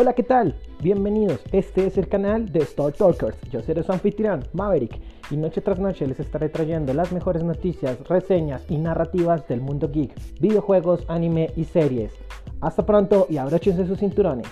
Hola, ¿qué tal? Bienvenidos, este es el canal de Star Talkers. Yo seré su anfitrión, Maverick, y noche tras noche les estaré trayendo las mejores noticias, reseñas y narrativas del mundo geek, videojuegos, anime y series. Hasta pronto y abróchense sus cinturones.